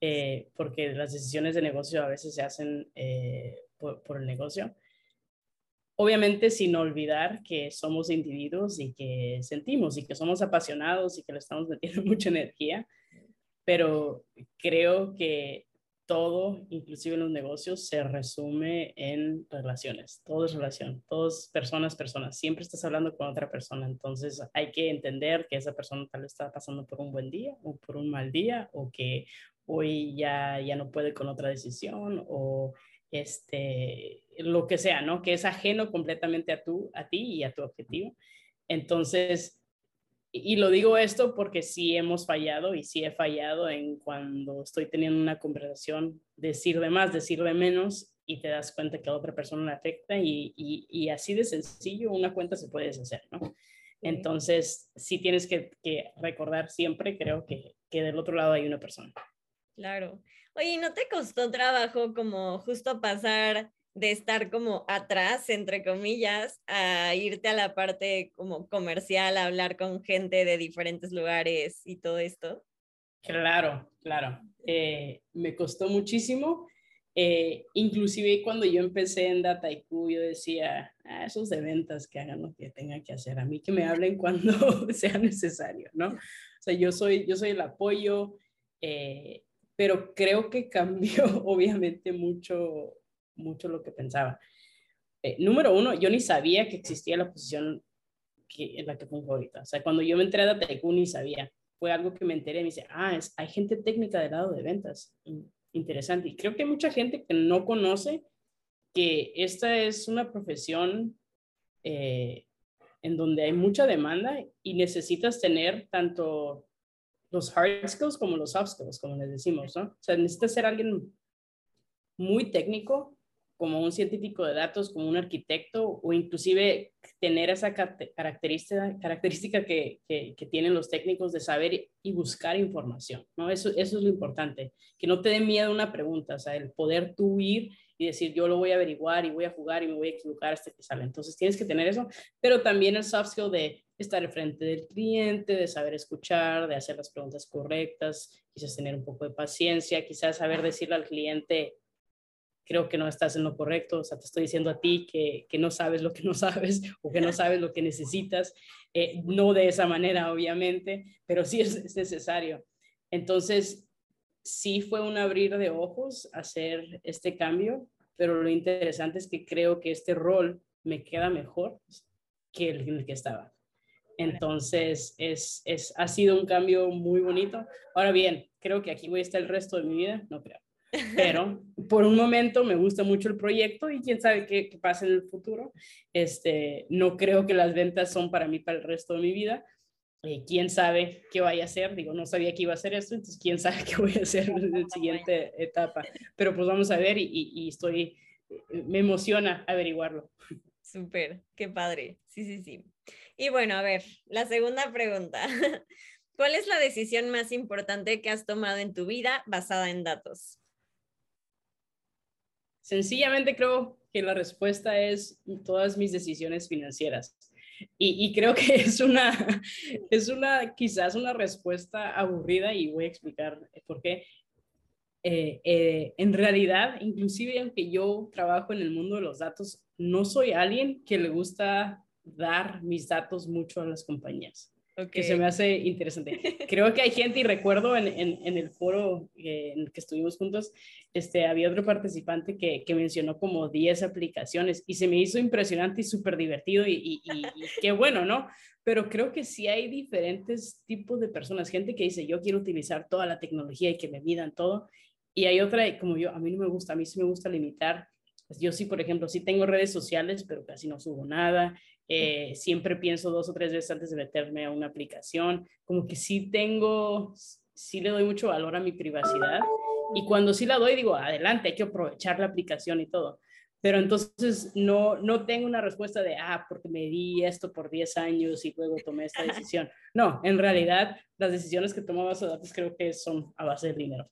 eh, porque las decisiones de negocio a veces se hacen eh, por, por, el negocio. Obviamente sin olvidar que somos individuos y que sentimos y que somos apasionados y que le estamos metiendo mucha energía, pero creo que todo, inclusive en los negocios, se resume en relaciones. Todo es relación, todos personas, personas. Siempre estás hablando con otra persona, entonces hay que entender que esa persona tal vez está pasando por un buen día o por un mal día o que hoy ya, ya no puede con otra decisión o este, lo que sea, ¿no? Que es ajeno completamente a, tú, a ti y a tu objetivo. Entonces, y lo digo esto porque sí hemos fallado y sí he fallado en cuando estoy teniendo una conversación, decirle más, decirle menos y te das cuenta que a otra persona le afecta y, y, y así de sencillo una cuenta se puede deshacer, ¿no? Entonces, sí tienes que, que recordar siempre, creo que, que del otro lado hay una persona. Claro. Oye, ¿no te costó trabajo como justo pasar de estar como atrás, entre comillas, a irte a la parte como comercial, a hablar con gente de diferentes lugares y todo esto? Claro, claro. Eh, me costó muchísimo. Eh, inclusive cuando yo empecé en DataIQ, yo decía, ah, esos de ventas que hagan lo que tengan que hacer, a mí que me hablen cuando sea necesario, ¿no? O sea, yo soy, yo soy el apoyo, eh, pero creo que cambió obviamente mucho mucho lo que pensaba. Eh, número uno, yo ni sabía que existía la posición que, en la que pongo ahorita. O sea, cuando yo me entré a Dataiku ni sabía. Fue algo que me enteré me dice, ah, es, hay gente técnica del lado de ventas. Interesante. Y creo que hay mucha gente que no conoce que esta es una profesión eh, en donde hay mucha demanda y necesitas tener tanto los hard skills como los soft skills, como les decimos, ¿no? O sea, necesitas ser alguien muy técnico como un científico de datos, como un arquitecto, o inclusive tener esa característica, característica que, que, tienen los técnicos de saber y buscar información, ¿no? Eso, eso es lo importante, que no te dé miedo una pregunta, o sea, el poder tú ir y decir, yo lo voy a averiguar y voy a jugar y me voy a equivocar hasta que sale. Entonces tienes que tener eso, pero también el soft skill de estar al frente del cliente, de saber escuchar, de hacer las preguntas correctas, quizás tener un poco de paciencia, quizás saber decirle al cliente creo que no estás en lo correcto, o sea, te estoy diciendo a ti que, que no sabes lo que no sabes o que no sabes lo que necesitas, eh, no de esa manera, obviamente, pero sí es, es, necesario. Entonces, sí fue un abrir de ojos hacer este cambio, pero lo interesante es que creo que este rol me queda mejor que el en el que estaba. Entonces, es, es, ha sido un cambio muy bonito. Ahora bien, creo que aquí voy a estar el resto de mi vida, no creo pero por un momento me gusta mucho el proyecto y quién sabe qué, pasa en el futuro. Este, no creo que las ventas son para mí para el resto de mi vida. Eh, quién sabe qué vaya a hacer. Digo, no sabía que iba a hacer esto, entonces quién sabe qué voy a hacer en la siguiente etapa. Pero pues vamos a ver y, y, estoy, eh, me emociona averiguarlo. Súper, qué padre. Sí, sí, sí. Y bueno, a ver, la segunda pregunta. ¿Cuál es la decisión más importante que has tomado en tu vida basada en datos? Sencillamente creo que la respuesta es todas mis decisiones financieras. Y, creo que es una, es una, quizás una respuesta aburrida y voy a explicar por qué. Eh, eh, en realidad, inclusive aunque yo trabajo en el mundo de los datos, no soy alguien que le gusta dar mis datos mucho a las compañías que se me hace interesante. Creo que hay gente, y recuerdo en, en, el foro eh, en el que estuvimos juntos, este, había otro participante que, que, mencionó como 10 aplicaciones y se me hizo impresionante y súper divertido y, y, y, qué bueno, ¿no? Pero creo que sí hay diferentes tipos de personas, gente que dice, yo quiero utilizar toda la tecnología y que me midan todo, y hay otra, como yo, a mí no me gusta, a mí sí me gusta limitar pues yo sí, por ejemplo, sí tengo redes sociales, pero casi no subo nada. Eh, siempre pienso dos o tres veces antes de meterme a una aplicación. Como que sí tengo, sí le doy mucho valor a mi privacidad. Y cuando sí la doy, digo, adelante, hay que aprovechar la aplicación y todo pero entonces no, no tengo una respuesta de, ah, porque me di esto por 10 años y luego tomé esta decisión. No, en realidad las decisiones que tomo a base de datos creo que son a base de dinero.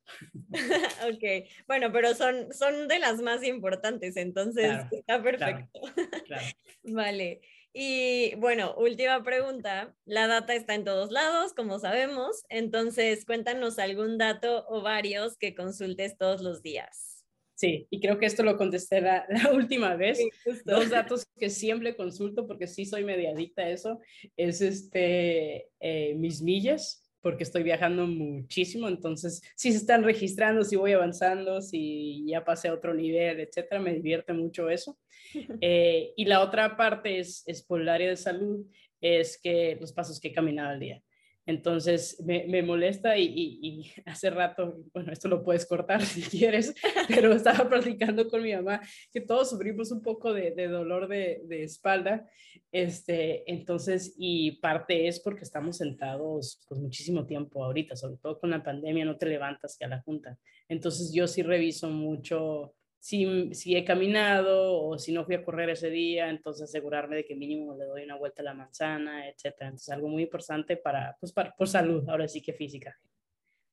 ok, bueno, pero son, son de las más importantes, entonces está perfecto. Claro, vale. Y bueno, última pregunta. La data está en todos lados, como sabemos. Entonces, cuéntanos algún dato o varios que consultes todos los días. Sí, y creo que esto lo contesté la, última vez. Dos datos que siempre consulto porque sí soy mediadita a eso es este, eh, mis millas, porque estoy viajando muchísimo, entonces si se están registrando, si voy avanzando, si ya pasé a otro nivel, etcétera, me divierte mucho eso. Eh, y la otra parte es, es por el área de salud, es que los pasos que he caminado al día. Entonces me, me molesta y, y, hace rato, bueno, esto lo puedes cortar si quieres, pero estaba platicando con mi mamá que todos sufrimos un poco de, de dolor de, de, espalda. Este, entonces, y parte es porque estamos sentados pues muchísimo tiempo ahorita, sobre todo con la pandemia, no te levantas que a la junta. Entonces yo sí reviso mucho si, si, he caminado o si no fui a correr ese día, entonces asegurarme de que mínimo le doy una vuelta a la manzana, etcétera. Entonces algo muy importante para, pues para, por salud, ahora sí que física.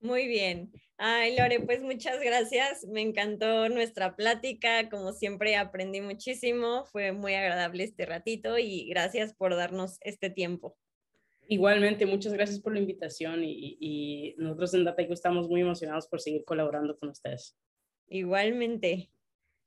Muy bien. Ay, Lore, pues muchas gracias. Me encantó nuestra plática. Como siempre, aprendí muchísimo. Fue muy agradable este ratito y gracias por darnos este tiempo. Igualmente, muchas gracias por la invitación y, nosotros en DataIQ estamos muy emocionados por seguir colaborando con ustedes. Igualmente.